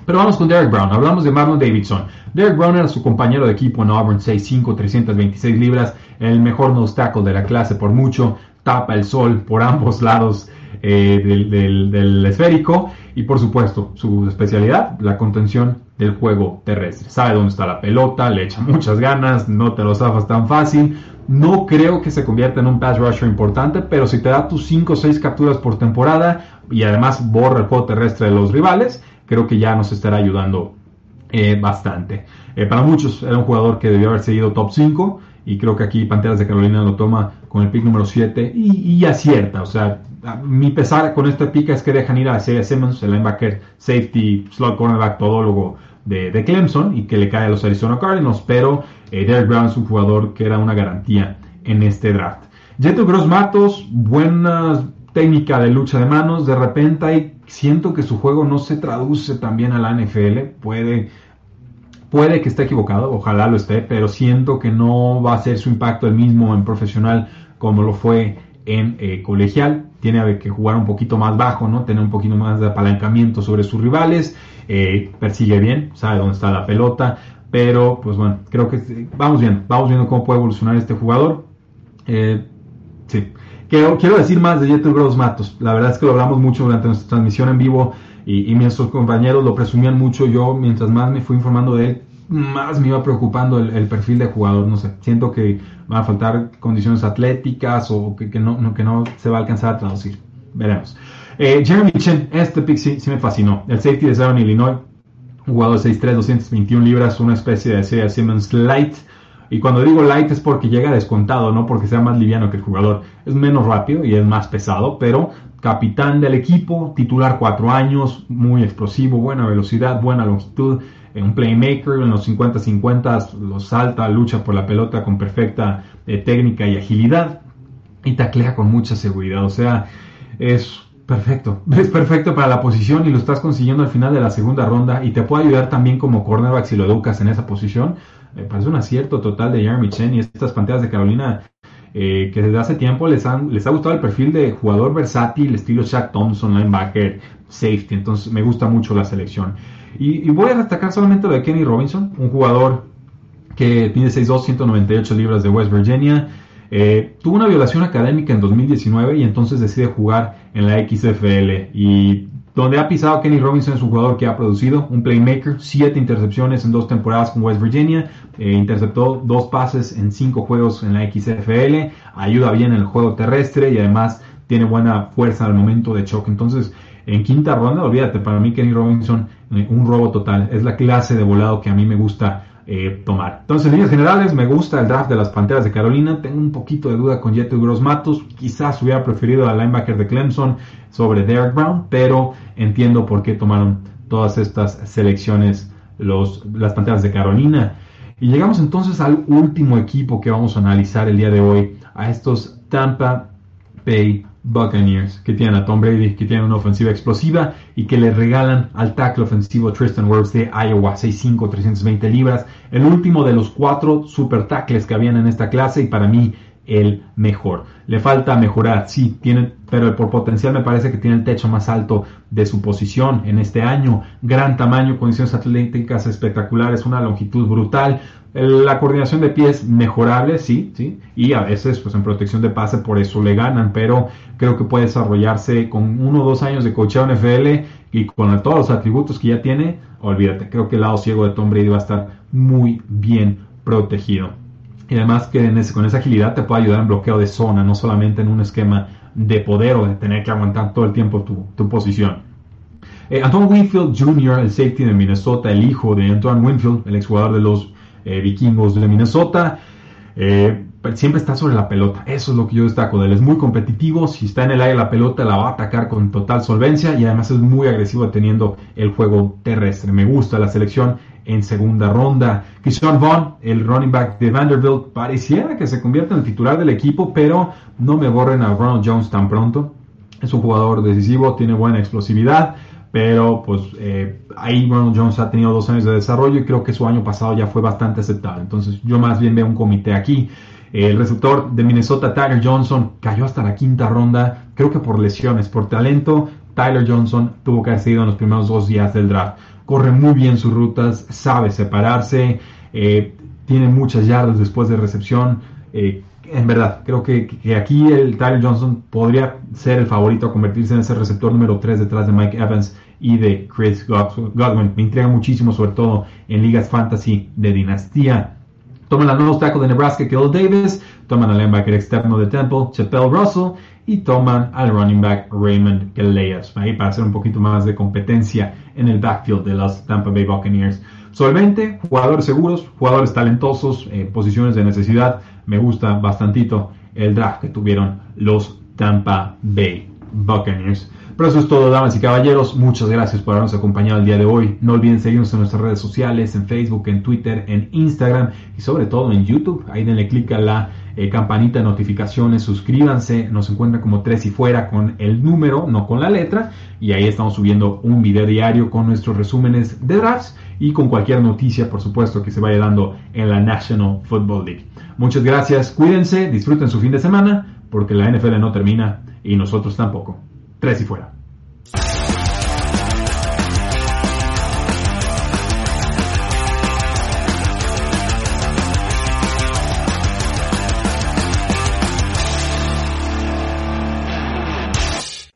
Pero vamos con Derek Brown. Hablamos de Marlon Davidson. Derek Brown era su compañero de equipo en Auburn, 6'5", 326 libras, el mejor nose tackle de la clase por mucho, tapa el sol por ambos lados eh, del, esférico y por supuesto su especialidad, la contención del juego terrestre. Sabe dónde está la pelota, le echa muchas ganas, no te lo zafas tan fácil. No creo que se convierta en un pass rusher importante, pero si te da tus 5 o 6 capturas por temporada y además borra el juego terrestre de los rivales, creo que ya nos estará ayudando eh, bastante. Eh, para muchos era un jugador que debió haber seguido top 5 y creo que aquí Panteras de Carolina lo toma con el pick número 7 y, acierta. O sea, mi pesar con este pick es que dejan ir a Isaiah Simmons, el linebacker, safety, slot cornerback, todólogo de, de Clemson y que le cae a los Arizona Cardinals, pero eh, Derek Brown es un jugador que era una garantía en este draft. Jeto Gross Matos, buena técnica de lucha de manos, de repente hay, siento que su juego no se traduce también a la NFL, puede Puede que esté equivocado, ojalá lo esté, pero siento que no va a ser su impacto el mismo en profesional como lo fue en eh, colegial. Tiene que jugar un poquito más bajo, ¿no? Tener un poquito más de apalancamiento sobre sus rivales. Eh, persigue bien, sabe dónde está la pelota. Pero, pues bueno, creo que vamos viendo, vamos viendo cómo puede evolucionar este jugador. Eh, sí. Quiero, quiero, decir más de Jeter Gross Matos. La verdad es que lo hablamos mucho durante nuestra transmisión en vivo y, nuestros compañeros lo presumían mucho. Yo, mientras más me fui informando de él, más me iba preocupando el, perfil de jugador. No sé, siento que van a faltar condiciones atléticas o que, no, que no se va a alcanzar a traducir. Veremos. Eh, Jeremy Chen, este pick sí, me fascinó. El safety de Southern Illinois, jugador 6'3, 221 libras, una especie de Isaiah Simmons Light. Y cuando digo light es porque llega descontado, no porque sea más liviano que el jugador. Es menos rápido y es más pesado, pero capitán del equipo, titular cuatro años, muy explosivo, buena velocidad, buena longitud, eh, un playmaker en los 50-50, lo salta, lucha por la pelota con perfecta eh, técnica y agilidad y taclea con mucha seguridad. O sea, es perfecto, <laughs> es perfecto para la posición y lo estás consiguiendo al final de la segunda ronda y te puede ayudar también como cornerback si lo educas en esa posición. Me parece un acierto total de Jeremy Chen y estas pantallas de Carolina eh, que desde hace tiempo les, han, les ha gustado el perfil de jugador versátil, estilo Shaq Thompson, linebacker, safety. Entonces me gusta mucho la selección. Y, voy a destacar solamente lo de Kenny Robinson, un jugador que tiene 6'2, 198 libras de West Virginia. Eh, tuvo una violación académica en 2019 y entonces decide jugar en la XFL. Y donde ha pisado Kenny Robinson es un jugador que ha producido un playmaker, siete intercepciones en dos temporadas con West Virginia, eh, interceptó dos pases en cinco juegos en la XFL, ayuda bien en el juego terrestre y además tiene buena fuerza al momento de choque. Entonces, en quinta ronda, olvídate, para mí Kenny Robinson, eh, un robo total, es la clase de volado que a mí me gusta eh, tomar. Entonces, en líneas generales, me gusta el draft de las Panteras de Carolina. Tengo un poquito de duda con Jeter Gross Matos. Quizás hubiera preferido al linebacker de Clemson sobre Derek Brown, pero entiendo por qué tomaron todas estas selecciones los, las Panteras de Carolina. Y llegamos entonces al último equipo que vamos a analizar el día de hoy, a estos Tampa Bay Buccaneers, que tienen a Tom Brady, que tienen una ofensiva explosiva y que le regalan al tackle ofensivo Tristan Wirfs de Iowa 6'5, 320 libras, el último de los cuatro super tackles que habían en esta clase y para mí el mejor. Le falta mejorar, sí, tiene, pero por potencial me parece que tiene el techo más alto de su posición en este año. Gran tamaño, condiciones atléticas espectaculares, una longitud brutal. La coordinación de pies mejorable, sí, sí. Y a veces, pues en protección de pase, por eso le ganan. Pero creo que puede desarrollarse con uno o dos años de cocheo NFL y con todos los atributos que ya tiene. Olvídate, creo que el lado ciego de Tom Brady va a estar muy bien protegido. Y además que con esa agilidad te puede ayudar en bloqueo de zona, no solamente en un esquema de poder o de tener que aguantar todo el tiempo tu, posición. Eh, Antoine Winfield Jr., el safety de Minnesota, el hijo de Antoine Winfield, el exjugador de los eh, vikingos de Minnesota, eh, siempre está sobre la pelota. Eso es lo que yo destaco de él. Es muy competitivo. Si está en el aire la pelota, la va a atacar con total solvencia y además es muy agresivo teniendo el juego terrestre. Me gusta la selección en segunda ronda. Christian Vaughn, el running back de Vanderbilt, pareciera que se convierte en el titular del equipo, pero no me borren a Ronald Jones tan pronto. Es un jugador decisivo, tiene buena explosividad, pero pues eh, ahí Ronald Jones ha tenido dos años de desarrollo y creo que su año pasado ya fue bastante aceptable. Entonces yo más bien veo un comité aquí. El receptor de Minnesota, Tyler Johnson, cayó hasta la quinta ronda, creo que por lesiones, por talento. Tyler Johnson tuvo que haber sido en los primeros dos días del draft corre muy bien sus rutas, sabe separarse, eh, tiene muchas yardas después de recepción. Eh, en verdad, creo que, aquí el Tyler Johnson podría ser el favorito a convertirse en ese receptor número 3 detrás de Mike Evans y de Chris Godwin. Me intriga muchísimo, sobre todo en ligas fantasy de dinastía. Toman al nuevo tackle de Nebraska, Kill Davis. Toman al linebacker externo de Temple, Chappelle Russell. Y toman al running back Raymond Galeas. Ahí para hacer un poquito más de competencia en el backfield de los Tampa Bay Buccaneers. Solamente, jugadores seguros, jugadores talentosos, eh, posiciones de necesidad. Me gusta bastantito el draft que tuvieron los Tampa Bay Buccaneers. Pero eso es todo, damas y caballeros. Muchas gracias por habernos acompañado el día de hoy. No olviden seguirnos en nuestras redes sociales, en Facebook, en Twitter, en Instagram y sobre todo en YouTube. Ahí denle clic a la eh, campanita de notificaciones, suscríbanse. Nos encuentran como tres y fuera con el número, no con la letra. Y ahí estamos subiendo un video diario con nuestros resúmenes de drafts y con cualquier noticia, por supuesto, que se vaya dando en la National Football League. Muchas gracias, cuídense, disfruten su fin de semana, porque la NFL no termina y nosotros tampoco. Tres y fuera.